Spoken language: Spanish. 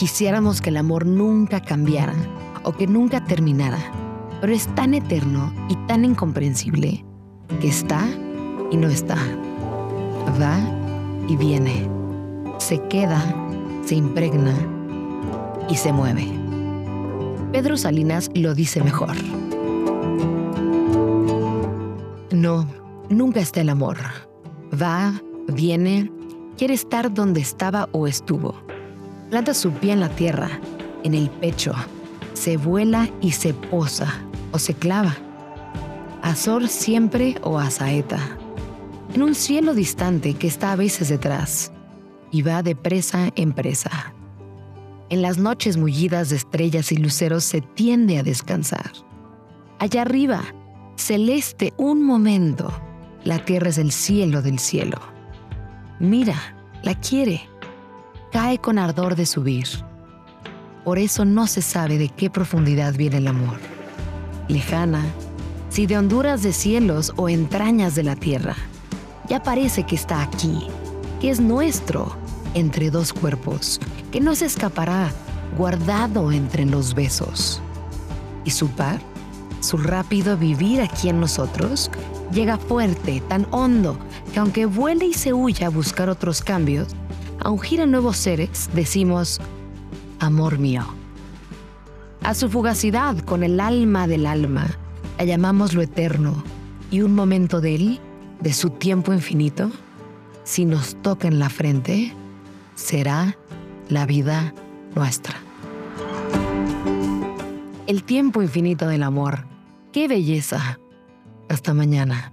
Quisiéramos que el amor nunca cambiara o que nunca terminara, pero es tan eterno y tan incomprensible que está y no está, va y viene, se queda, se impregna y se mueve. Pedro Salinas lo dice mejor. No, nunca está el amor. Va, viene, quiere estar donde estaba o estuvo Planta su pie en la tierra, en el pecho, se vuela y se posa o se clava. Azor siempre o a saeta. En un cielo distante que está a veces detrás y va de presa en presa. En las noches mullidas de estrellas y luceros se tiende a descansar. Allá arriba, celeste un momento, la tierra es el cielo del cielo. Mira, la quiere cae con ardor de subir. Por eso no se sabe de qué profundidad viene el amor. Lejana, si de honduras de cielos o entrañas de la tierra, ya parece que está aquí, que es nuestro, entre dos cuerpos, que no se escapará, guardado entre los besos. Y su par, su rápido vivir aquí en nosotros, llega fuerte, tan hondo, que aunque vuele y se huya a buscar otros cambios, a ungir a nuevos seres, decimos, amor mío. A su fugacidad con el alma del alma, la llamamos lo eterno, y un momento de él, de su tiempo infinito, si nos toca en la frente, será la vida nuestra. El tiempo infinito del amor. ¡Qué belleza! Hasta mañana.